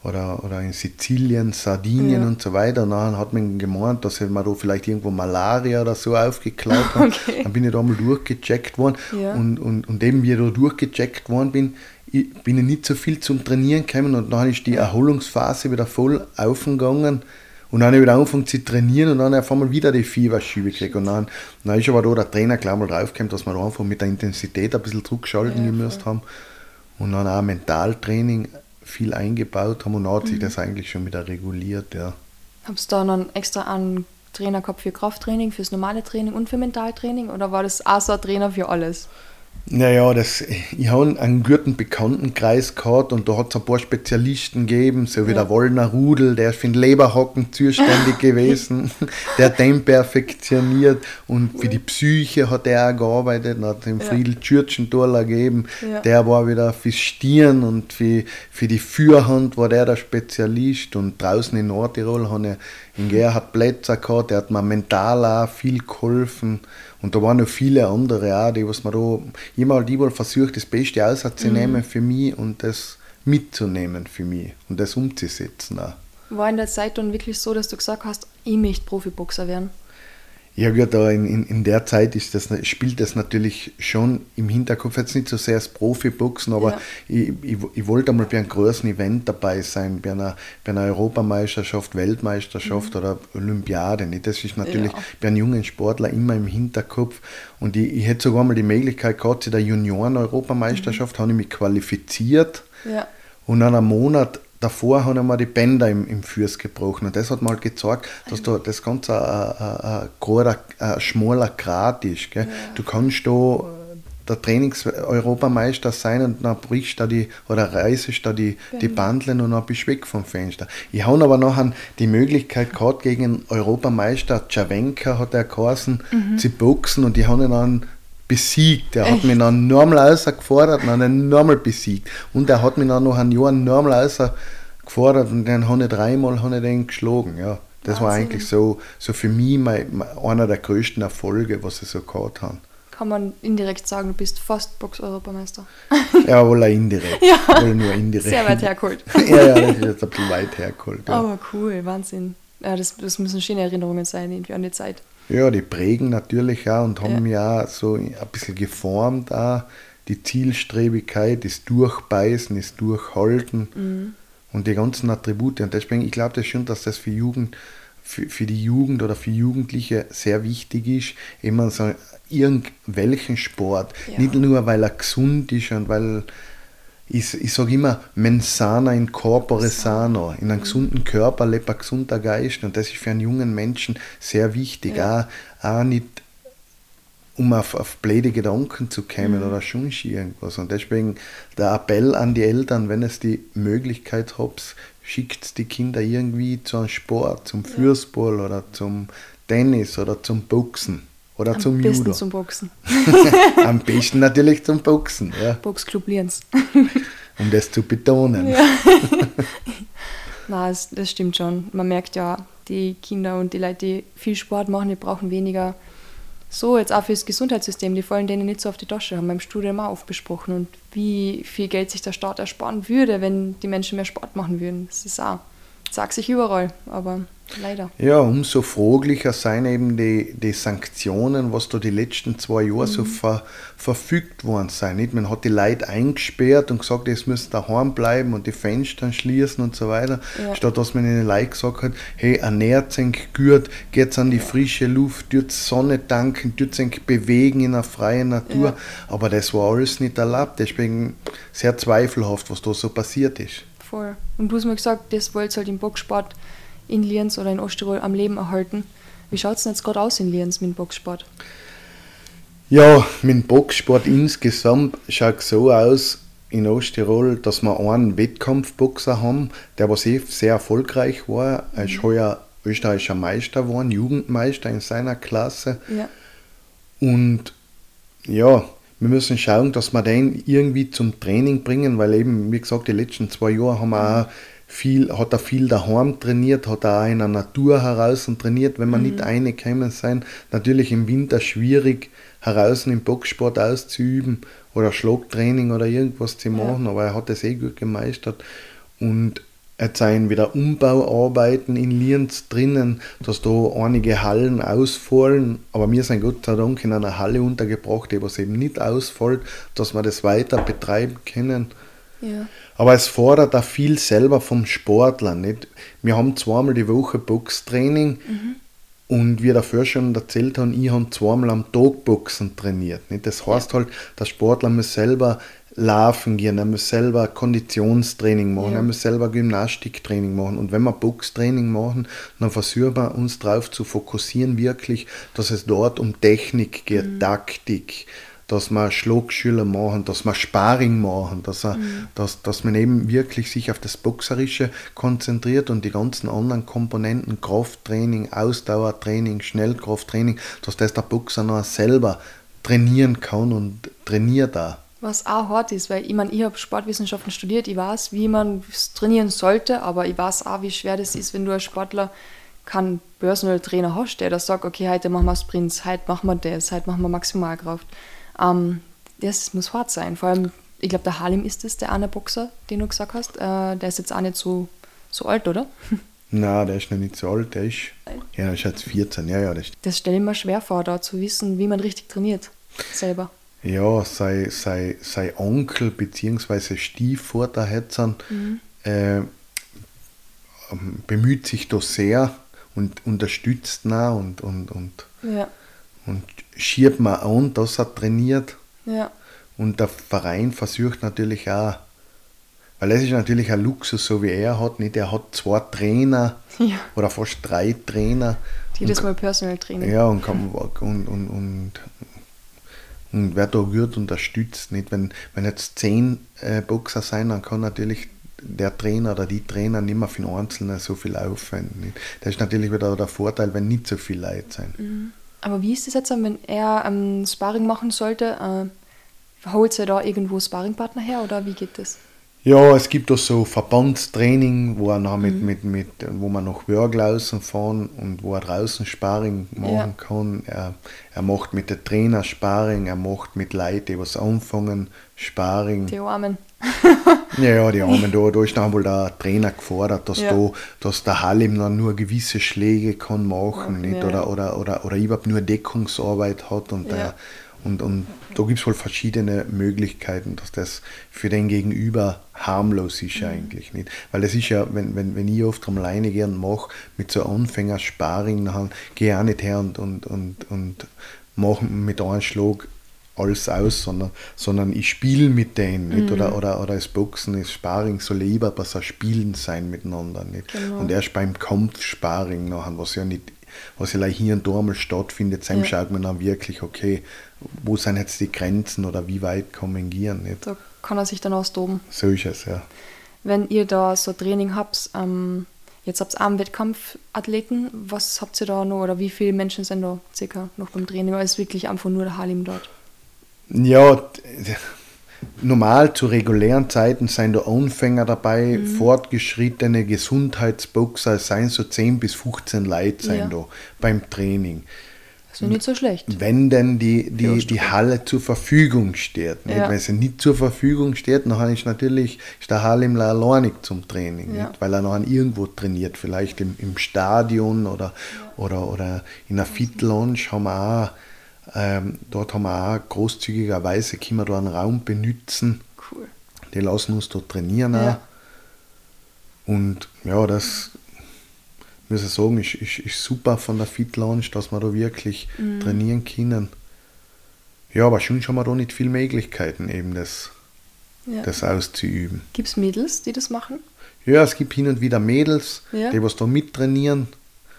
oder, oder in Sizilien, Sardinien ja. und so weiter. Und dann hat man gemeint, dass man da vielleicht irgendwo Malaria oder so aufgeklaut hat. <laughs> Okay. Dann bin ich da mal durchgecheckt worden. Ja. Und, und, und eben, wie ich da durchgecheckt worden bin, ich, bin ich nicht so viel zum Trainieren gekommen und dann ist die Erholungsphase wieder voll aufgegangen. Und dann habe ich wieder angefangen zu trainieren und dann auf einmal wieder die Fieberschübe gekriegt. Und dann, dann ist aber da der Trainer gleich mal draufgekommen, dass wir da einfach mit der Intensität ein bisschen zurückschalten ja, müssen haben. Und dann auch Mentaltraining viel eingebaut haben und hat sich mhm. das eigentlich schon wieder reguliert, ja. Habst du da dann extra einen Trainer gehabt für Krafttraining, fürs normale Training und für Mentaltraining oder war das auch so ein Trainer für alles? Naja, das, ich habe einen guten Bekanntenkreis gehabt und da hat es ein paar Spezialisten gegeben, so wie ja. der Wollner Rudel, der ist für den Leberhocken zuständig <laughs> gewesen, der hat den perfektioniert und für die Psyche hat er auch gearbeitet, und hat den ja. Friedel Tschürtschentorler gegeben, ja. der war wieder fürs Stirn und für, für die Führhand war der der Spezialist und draußen in Nordtirol habe ich in Gerhard Plätzer gehabt, der hat mir mental auch viel geholfen und da waren noch viele andere auch, die was man da immer die wohl versucht, das Beste auszunehmen mhm. für mich und das mitzunehmen für mich und das umzusetzen auch. War in der Zeit dann wirklich so, dass du gesagt hast, ich möchte Profiboxer werden? Ja gut, da in, in, in der Zeit ist das, spielt das natürlich schon im Hinterkopf, jetzt nicht so sehr als Profiboxen, aber ja. ich, ich, ich, wollte einmal bei einem großen Event dabei sein, bei einer, bei einer Europameisterschaft, Weltmeisterschaft mhm. oder Olympiade. Nicht? Das ist natürlich ja. bei einem jungen Sportler immer im Hinterkopf. Und ich, ich hätte sogar mal die Möglichkeit gehabt, zu der Junioren-Europameisterschaft mhm. habe ich mich qualifiziert. Ja. Und dann einen Monat davor haben wir die Bänder im, im Fuß gebrochen. Und das hat mal gezeigt, dass da das Ganze ein, ein, ein, ein schmaler Grat ist. Gell? Ja. Du kannst da der Trainings-Europameister sein und dann brichst du die, oder reißest da die, die Bandeln und dann bist du weg vom Fenster. Ich habe aber nachher die Möglichkeit gehabt, gegen Europameister Czerwenka hat er geheißen, mhm. zu boxen und die haben dann besiegt. Er hat mich dann normal gefordert und dann normal besiegt. Und er hat mich dann noch ein Jahr normal gefordert und dann habe ich dreimal habe ich den geschlagen. Ja. Das Wahnsinn. war eigentlich so, so für mich mein, einer der größten Erfolge, was ich so gehabt habe. Kann man indirekt sagen, du bist fast Box-Europameister. <laughs> ja, wohl indirekt. ja. Wohl nur indirekt. Sehr weit hergeholt. <laughs> ja, ja, das ist jetzt ein bisschen weit hergeholt. Ja. Aber cool, Wahnsinn. Ja, das, das müssen schöne Erinnerungen sein, irgendwie an die Zeit. Ja, die prägen natürlich auch und haben ja, ja so ein bisschen geformt auch. Die Zielstrebigkeit, das Durchbeißen, das Durchhalten. Mhm und die ganzen Attribute. Und deswegen, ich glaube das schon, dass das für Jugend, für, für die Jugend oder für Jugendliche sehr wichtig ist, immer so irgendwelchen Sport. Ja. Nicht nur, weil er gesund ist und weil ich, ich sage immer, mensana in corpore sano. In einem mhm. gesunden Körper lebt ein gesunder Geist und das ist für einen jungen Menschen sehr wichtig. Ja. Auch, auch nicht um auf, auf blöde Gedanken zu kommen mhm. oder schon irgendwas. Und deswegen der Appell an die Eltern, wenn es die Möglichkeit habt, schickt die Kinder irgendwie zu einem Sport, zum Fußball oder zum Tennis oder zum Boxen oder Am zum besten Judo. zum Boxen. <laughs> Am besten natürlich zum Boxen. Ja. Boxclub Lienz. <laughs> um das zu betonen. Ja. <laughs> Na, das, das stimmt schon. Man merkt ja, die Kinder und die Leute, die viel Sport machen, die brauchen weniger so jetzt auch fürs Gesundheitssystem, die fallen denen nicht so auf die Tasche, haben wir im Studium auch oft besprochen und wie viel Geld sich der Staat ersparen würde, wenn die Menschen mehr Sport machen würden. Das ist auch, sagt sich überall, aber Leider. Ja, umso fraglicher sind eben die, die Sanktionen, was da die letzten zwei Jahre mhm. so ver, verfügt worden sind. Nicht? Man hat die Leute eingesperrt und gesagt, es müssen daheim bleiben und die Fenster schließen und so weiter. Ja. Statt dass man den Leuten gesagt hat, hey, ernährt euch gut, geht an die frische Luft, tut Sonne tanken, tut euch bewegen in der freien Natur. Ja. Aber das war alles nicht erlaubt. Deswegen sehr zweifelhaft, was da so passiert ist. Voll. Und du hast mir gesagt, das wollt halt im Boxsport in Lienz oder in Osttirol am Leben erhalten. Wie schaut es denn jetzt gerade aus in Lienz mit dem Boxsport? Ja, mit dem Boxsport insgesamt schaut so aus in Osttirol, dass wir einen Wettkampfboxer haben, der was eh sehr erfolgreich war. Er ist mhm. heuer österreichischer Meister geworden, Jugendmeister in seiner Klasse. Ja. Und ja, wir müssen schauen, dass wir den irgendwie zum Training bringen, weil eben, wie gesagt, die letzten zwei Jahre haben wir auch viel, hat er viel daheim trainiert, hat er auch in der Natur heraus trainiert, wenn man mhm. nicht reingekommen sein. Natürlich im Winter schwierig, heraus im Boxsport auszuüben oder Schlagtraining oder irgendwas zu machen, ja. aber er hat das eh gut gemeistert. Und jetzt seien wieder Umbauarbeiten in Lienz drinnen, dass da einige Hallen ausfallen, aber wir sind Gott sei Dank in einer Halle untergebracht, die was eben nicht ausfällt, dass wir das weiter betreiben können. Ja. Aber es fordert auch viel selber vom Sportler. Nicht? Wir haben zweimal die Woche Boxtraining mhm. und wie dafür schon erzählt haben, ich habe zweimal am Tag Boxen trainiert. Nicht? Das heißt ja. halt, der Sportler muss selber laufen gehen, er muss selber Konditionstraining machen, ja. er muss selber Gymnastiktraining machen. Und wenn wir Boxtraining machen, dann versuchen wir uns darauf zu fokussieren, wirklich, dass es dort um Technik geht, mhm. Taktik, dass wir Schlagschüler machen, dass wir Sparring machen, dass, er, mhm. dass, dass man eben wirklich sich auf das Boxerische konzentriert und die ganzen anderen Komponenten, Krafttraining, Ausdauertraining, Schnellkrafttraining, dass das der Boxer noch selber trainieren kann und trainiert da. Was auch hart ist, weil ich meine, ich habe Sportwissenschaften studiert, ich weiß, wie man trainieren sollte, aber ich weiß auch, wie schwer das ist, wenn du als Sportler keinen Personal Trainer hast, der da sagt, okay, heute machen wir Sprints, heute machen wir das, heute machen wir Maximalkraft. Ähm, das muss hart sein. Vor allem, ich glaube, der Halim ist es, der eine Boxer, den du gesagt hast. Äh, der ist jetzt auch nicht so, so alt, oder? <laughs> Nein, der ist noch nicht so alt, der ist, ja, der ist jetzt 14, ja, ja. Das, das stelle ich mir schwer vor, da zu wissen, wie man richtig trainiert, selber. Ja, sein, sein, sein Onkel bzw. Stiefvater Hetzern mhm. äh, bemüht sich da sehr und unterstützt nah und, und, und, ja. und schiebt man an, dass er trainiert. Ja. Und der Verein versucht natürlich auch, weil es ist natürlich ein Luxus, so wie er hat, nicht? Er hat zwei Trainer <laughs> ja. oder fast drei Trainer. Jedes Mal Personal Training. Ja, und, kann, und, und, und und wer da gut unterstützt. Nicht? Wenn, wenn jetzt zehn äh, Boxer sein, dann kann natürlich der Trainer oder die Trainer nicht mehr für den Einzelnen so viel aufwenden. Nicht? Das ist natürlich wieder der Vorteil, wenn nicht so viele Leute sind. Mhm. Aber wie ist das jetzt, wenn er ähm, Sparring machen sollte? Äh, holt er da irgendwo Sparringpartner her oder wie geht das? Ja, es gibt auch so Verbandstraining, wo, er noch mit, mhm. mit, mit, wo man nach Wörglausen fahren und wo er draußen Sparring machen ja. kann. Er, er macht mit den Trainer Sparring, er macht mit Leuten, die was anfangen, Sparring. Die Armen. <laughs> ja, ja, die Armen, da, da ist dann wohl der Trainer gefordert, dass, ja. da, dass der Halim dann nur gewisse Schläge kann machen okay, nicht? Oder, ja. oder, oder, oder überhaupt nur Deckungsarbeit hat und der und, und da gibt es wohl verschiedene Möglichkeiten, dass das für den Gegenüber harmlos ist mhm. eigentlich nicht. Weil es ist ja, wenn, wenn, wenn ich oft am Leine gern mache, mit so Anfänger-Sparring, dann gehe ich auch nicht her und, und, und, und mache mit einem Schlag alles aus, sondern, sondern ich spiele mit denen. Nicht? Oder, mhm. oder, oder das Boxen, das Sparring soll lieber was ein Spielen sein miteinander. Nicht? Genau. Und erst beim Kampfsparring nachher, was ja nicht was ja hier und da mal stattfindet, dann ja. schaut man dann wirklich, okay, wo sind jetzt die Grenzen oder wie weit kann man gehen. Nicht? Da kann er sich dann austoben. So ist es, ja. Wenn ihr da so Training habt, ähm, jetzt habt ihr einen Wettkampfathleten, was habt ihr da noch oder wie viele Menschen sind da circa noch beim Training? Oder ist wirklich einfach nur der Halim dort? Ja, normal zu regulären Zeiten sind da Anfänger dabei, mhm. fortgeschrittene Gesundheitsboxer, es seien so 10 bis 15 Leute sein ja. da beim Training. Das ist nicht so schlecht. Wenn denn die, die, die Halle zur Verfügung steht. Ja. Wenn sie nicht zur Verfügung steht, dann ist natürlich ist der Halle alleinig zum Training, ja. weil er noch irgendwo trainiert, vielleicht im, im Stadion oder, ja. oder, oder in einer Fit Lounge haben wir auch ähm, dort haben wir auch großzügigerweise können wir da einen Raum benutzen. Cool. Die lassen uns dort trainieren. Ja. Und ja, das muss ich sagen, ist, ist, ist super von der Fit Lounge, dass wir da wirklich mhm. trainieren können. Ja, aber schon haben wir da nicht viele Möglichkeiten, eben das, ja. das auszuüben. Gibt es Mädels, die das machen? Ja, es gibt hin und wieder Mädels, ja. die was da mittrainieren.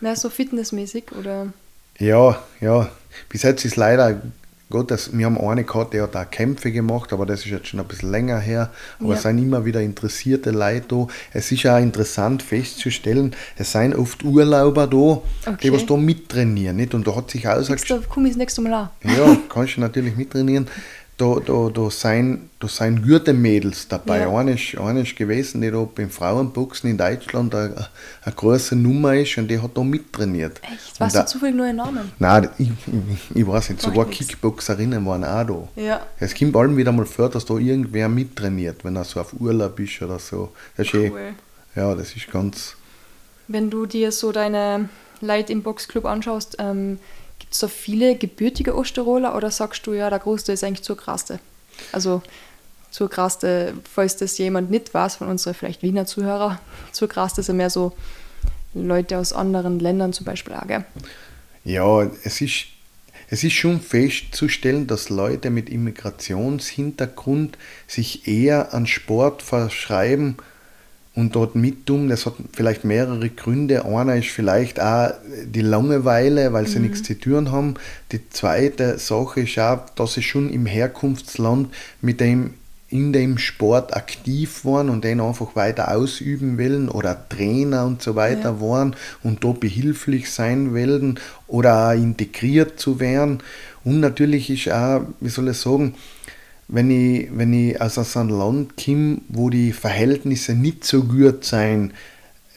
Na, so fitnessmäßig oder? Ja, ja. Bis jetzt ist leider Gottes, wir haben eine gehabt, die hat auch Kämpfe gemacht, aber das ist jetzt schon ein bisschen länger her. Aber ja. es sind immer wieder interessierte Leute da. Es ist auch interessant festzustellen, es sind oft Urlauber da, okay. die was da mittrainieren. Nicht? Und da hat sich ausgeschaut. Da komme ich das nächste Mal an. Ja, kannst du natürlich mittrainieren <laughs> da, da, da, sind, da sind gute Mädels dabei. Ja. Eine, ist, eine ist gewesen, die da beim Frauenboxen in Deutschland eine, eine große Nummer ist und die hat da mittrainiert. Echt? Weißt du zufällig nur ihren Namen? Nein, ich, ich, ich weiß nicht. Sogar Kickboxerinnen waren auch da. Ja. Es kommt allem wieder mal vor, dass da irgendwer mittrainiert, wenn er so auf Urlaub ist oder so. Das ist eh- cool. Eh, ja, das ist ganz. Wenn du dir so deine Leute im Boxclub anschaust, ähm, Gibt es da viele gebürtige Osttiroler oder sagst du, ja, der Großteil ist eigentlich zur Kraste? Also zur Kraste, falls das jemand nicht weiß von unseren vielleicht Wiener Zuhörer, zur Kraste sind mehr so Leute aus anderen Ländern zum Beispiel auch, gell? Ja, es ist, es ist schon festzustellen, dass Leute mit Immigrationshintergrund sich eher an Sport verschreiben, und dort mit tun. Das hat vielleicht mehrere Gründe. Einer ist vielleicht auch die Langeweile, weil sie mhm. nichts zu tun haben. Die zweite Sache ist auch, dass sie schon im Herkunftsland mit dem in dem Sport aktiv waren und den einfach weiter ausüben wollen oder Trainer und so weiter ja. waren und da behilflich sein wollen oder auch integriert zu werden. Und natürlich ist auch, wie soll ich sagen, wenn ich, wenn ich aus einem Land komme, wo die Verhältnisse nicht so gut sind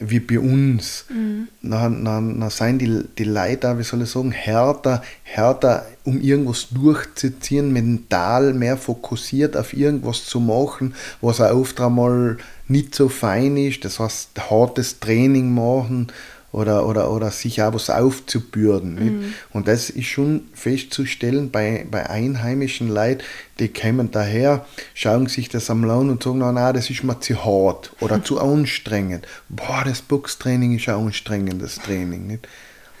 wie bei uns, mhm. dann, dann, dann sind die, die Leute, wie soll ich sagen, härter, härter, um irgendwas durchzuziehen, mental mehr fokussiert auf irgendwas zu machen, was auch oft einmal nicht so fein ist. Das heißt, hartes Training machen oder, oder, oder sich auch was aufzubürden. Mhm. Und das ist schon festzustellen bei, bei einheimischen Leuten, die kommen daher, schauen sich das am Land und sagen, na, das ist mir zu hart oder <laughs> zu anstrengend. Boah, das Boxtraining ist ein anstrengendes Training. Nicht?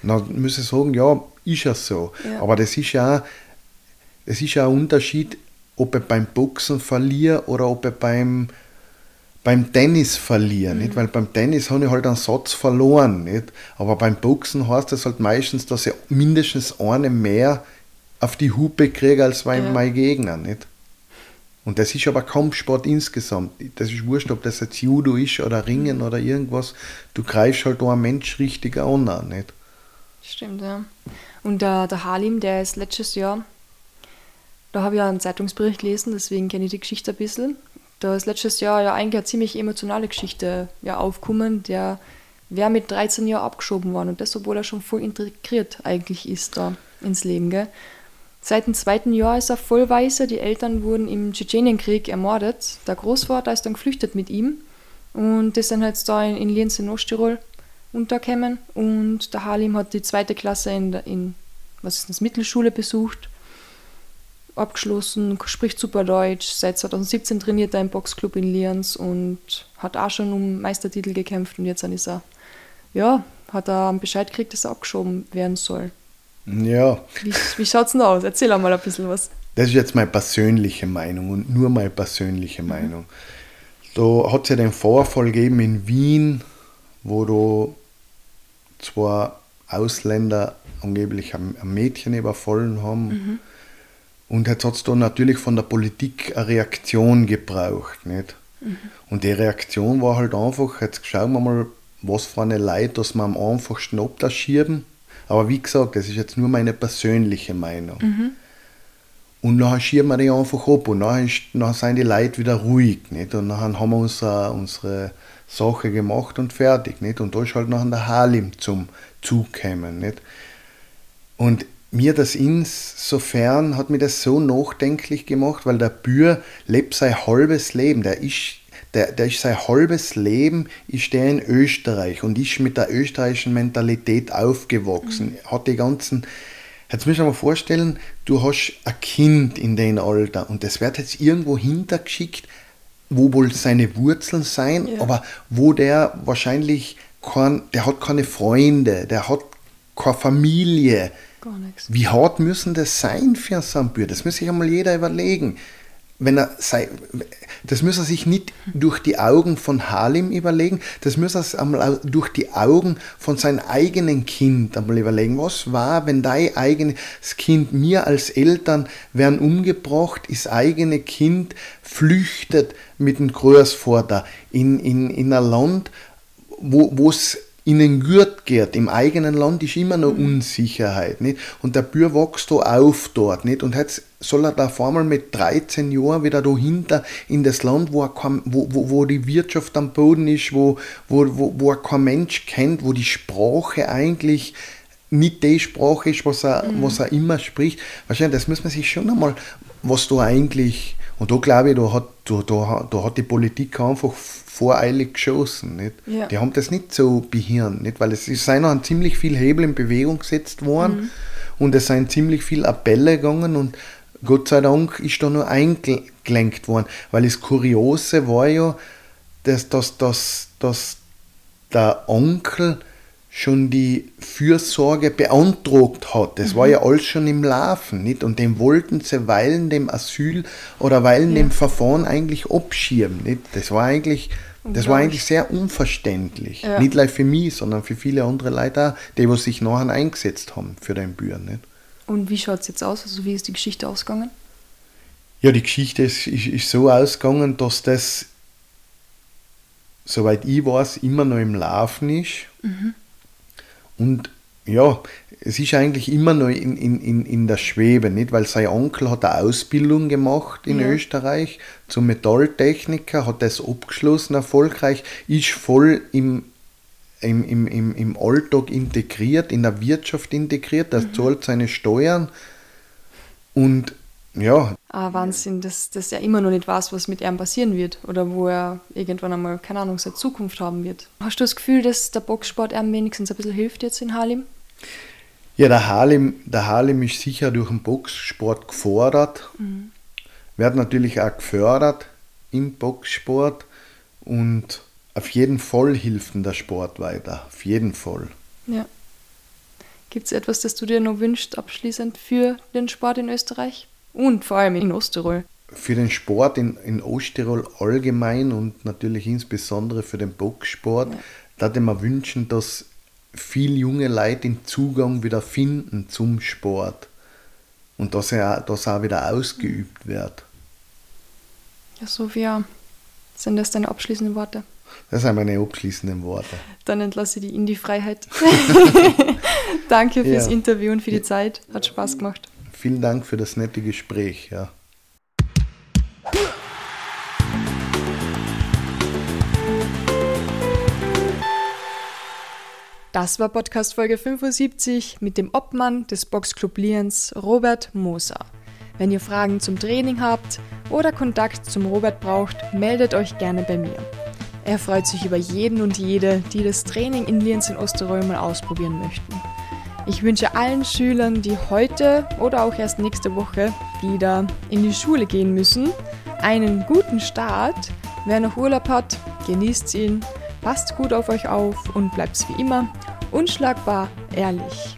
Und dann muss ich sagen, ja, ist ja so. Ja. Aber das ist ja, das ist ja ein Unterschied, ob ich beim Boxen verliere oder ob ich beim beim Tennis verlieren, mhm. nicht? weil beim Tennis habe ich halt einen Satz verloren, nicht? aber beim Boxen heißt das halt meistens, dass ich mindestens eine mehr auf die Hupe kriege als mein, ja. mein Gegner, nicht? Und das ist aber Kampfsport insgesamt. Das ist wurscht, ob das jetzt Judo ist oder Ringen mhm. oder irgendwas. Du greifst halt da einen Mensch richtig an, nicht? Stimmt, ja. Und der, der Halim, der ist letztes Jahr, da habe ich ja einen Zeitungsbericht gelesen, deswegen kenne ich die Geschichte ein bisschen. Da ist letztes Jahr ja eigentlich eine ziemlich emotionale Geschichte ja, aufgekommen, der wäre mit 13 Jahren abgeschoben worden und das, obwohl er schon voll integriert eigentlich ist da ins Leben. Gell? Seit dem zweiten Jahr ist er voll weißer. Die Eltern wurden im Tschetschenienkrieg ermordet. Der Großvater ist dann geflüchtet mit ihm. Und die sind jetzt da in, in Lienz in Osttirol untergekommen. Und der Halim hat die zweite Klasse in, in was ist das, Mittelschule besucht. Abgeschlossen, spricht super Deutsch. Seit 2017 trainiert er im Boxclub in Lienz und hat auch schon um Meistertitel gekämpft. Und jetzt ist er, ja, hat er Bescheid gekriegt, dass er abgeschoben werden soll. Ja. Wie, wie schaut es denn aus? Erzähl mal ein bisschen was. Das ist jetzt meine persönliche Meinung und nur meine persönliche mhm. Meinung. Da hat es ja den Vorfall gegeben in Wien, wo da zwei Ausländer angeblich ein Mädchen überfallen haben. Mhm. Und jetzt hat es da natürlich von der Politik eine Reaktion gebraucht. Nicht? Mhm. Und die Reaktion war halt einfach, jetzt schauen wir mal, was für eine Leid, dass wir am einfachsten abtaschieren aber wie gesagt, das ist jetzt nur meine persönliche Meinung. Mhm. Und dann schieben wir die einfach ab und dann, ist, dann sind die Leute wieder ruhig. Nicht? Und dann haben wir unsere, unsere Sache gemacht und fertig. Nicht? Und da ist halt noch der Halim zum Zug gekommen. Nicht? Und mir das insofern hat mir das so nachdenklich gemacht, weil der Bür lebt sein halbes Leben. Der ist der, der ist sein halbes Leben ist der in Österreich und ist mit der österreichischen Mentalität aufgewachsen. Mhm. Hat die ganzen, jetzt muss ich mir vorstellen, du hast ein Kind in dem Alter und das wird jetzt irgendwo hintergeschickt, wo wohl seine Wurzeln sein, ja. aber wo der wahrscheinlich kein, der hat keine Freunde, der hat keine Familie. Gar nichts. Wie hart müssen das sein für ein Bür? Das muss sich einmal jeder überlegen wenn er sei, das muss er sich nicht durch die Augen von Halim überlegen, das muss er einmal durch die Augen von seinem eigenen Kind einmal überlegen. Was war, wenn dein eigenes Kind, mir als Eltern, werden umgebracht, das eigene Kind flüchtet mit dem Großvater in, in, in ein Land, wo es ihnen gut geht. Im eigenen Land ist immer noch mhm. Unsicherheit. Nicht? Und der Bür wächst da auf dort. Nicht? Und jetzt soll er da auf einmal mit 13 Jahren wieder dahinter in das Land, wo, kein, wo, wo, wo, die Wirtschaft am Boden ist, wo, wo, wo, wo er kein Mensch kennt, wo die Sprache eigentlich nicht die Sprache ist, was er, mhm. was er immer spricht. Wahrscheinlich, das muss man sich schon einmal, was da eigentlich, und da glaube ich, da hat, da, da, da hat die Politik einfach voreilig geschossen. Nicht? Ja. Die haben das nicht so behirnt, nicht? weil es ist noch ziemlich viel Hebel in Bewegung gesetzt worden mhm. und es sind ziemlich viele Appelle gegangen und Gott sei Dank ist da nur eingelenkt worden, weil das Kuriose war ja, dass, dass, dass, dass der Onkel schon die Fürsorge beantragt hat. Das mhm. war ja alles schon im Laufen, nicht? Und dem wollten sie weilen dem Asyl oder weilen ja. dem Verfahren eigentlich abschieben, nicht? Das war eigentlich das war eigentlich sehr unverständlich. Ja. Nicht nur für mich, sondern für viele andere Leute auch, die was sich nachher eingesetzt haben für den Bühren. Nicht? Und wie schaut es jetzt aus? Also wie ist die Geschichte ausgegangen? Ja, die Geschichte ist, ist, ist so ausgegangen, dass das, soweit ich weiß, immer noch im Laufen ist. Mhm. Und ja, es ist eigentlich immer noch in, in, in der Schwebe, nicht? Weil sein Onkel hat eine Ausbildung gemacht in ja. Österreich zum Metalltechniker, hat das abgeschlossen erfolgreich, ist voll im, im, im, im, im Alltag integriert, in der Wirtschaft integriert, das mhm. zahlt seine Steuern und ja. Ah, Wahnsinn, dass, dass er immer noch nicht weiß, was mit ihm passieren wird oder wo er irgendwann einmal, keine Ahnung, seine Zukunft haben wird. Hast du das Gefühl, dass der Boxsport ihm wenigstens ein bisschen hilft jetzt in Halim? Ja, der Halim, der Halim ist sicher durch den Boxsport gefordert, mhm. wird natürlich auch gefördert im Boxsport und auf jeden Fall hilft der Sport weiter, auf jeden Fall. Ja. Gibt es etwas, das du dir noch wünschst, abschließend für den Sport in Österreich und vor allem in Osttirol? Für den Sport in, in Osttirol allgemein und natürlich insbesondere für den Boxsport, ja. da würde ich mir wünschen, dass viel junge Leute den Zugang wieder finden zum Sport und dass er dass auch wieder ausgeübt wird. Ja, Sophia, sind das deine abschließenden Worte? Das sind meine abschließenden Worte. Dann entlasse ich dich in die Freiheit. <laughs> Danke fürs ja. Interview und für die Zeit. Hat Spaß gemacht. Vielen Dank für das nette Gespräch. Ja. Das war Podcast Folge 75 mit dem Obmann des Boxclub Liens, Robert Moser. Wenn ihr Fragen zum Training habt oder Kontakt zum Robert braucht, meldet euch gerne bei mir. Er freut sich über jeden und jede, die das Training in Liens in Osterröhr mal ausprobieren möchten. Ich wünsche allen Schülern, die heute oder auch erst nächste Woche wieder in die Schule gehen müssen, einen guten Start. Wer noch Urlaub hat, genießt ihn Passt gut auf euch auf und bleibt wie immer unschlagbar ehrlich.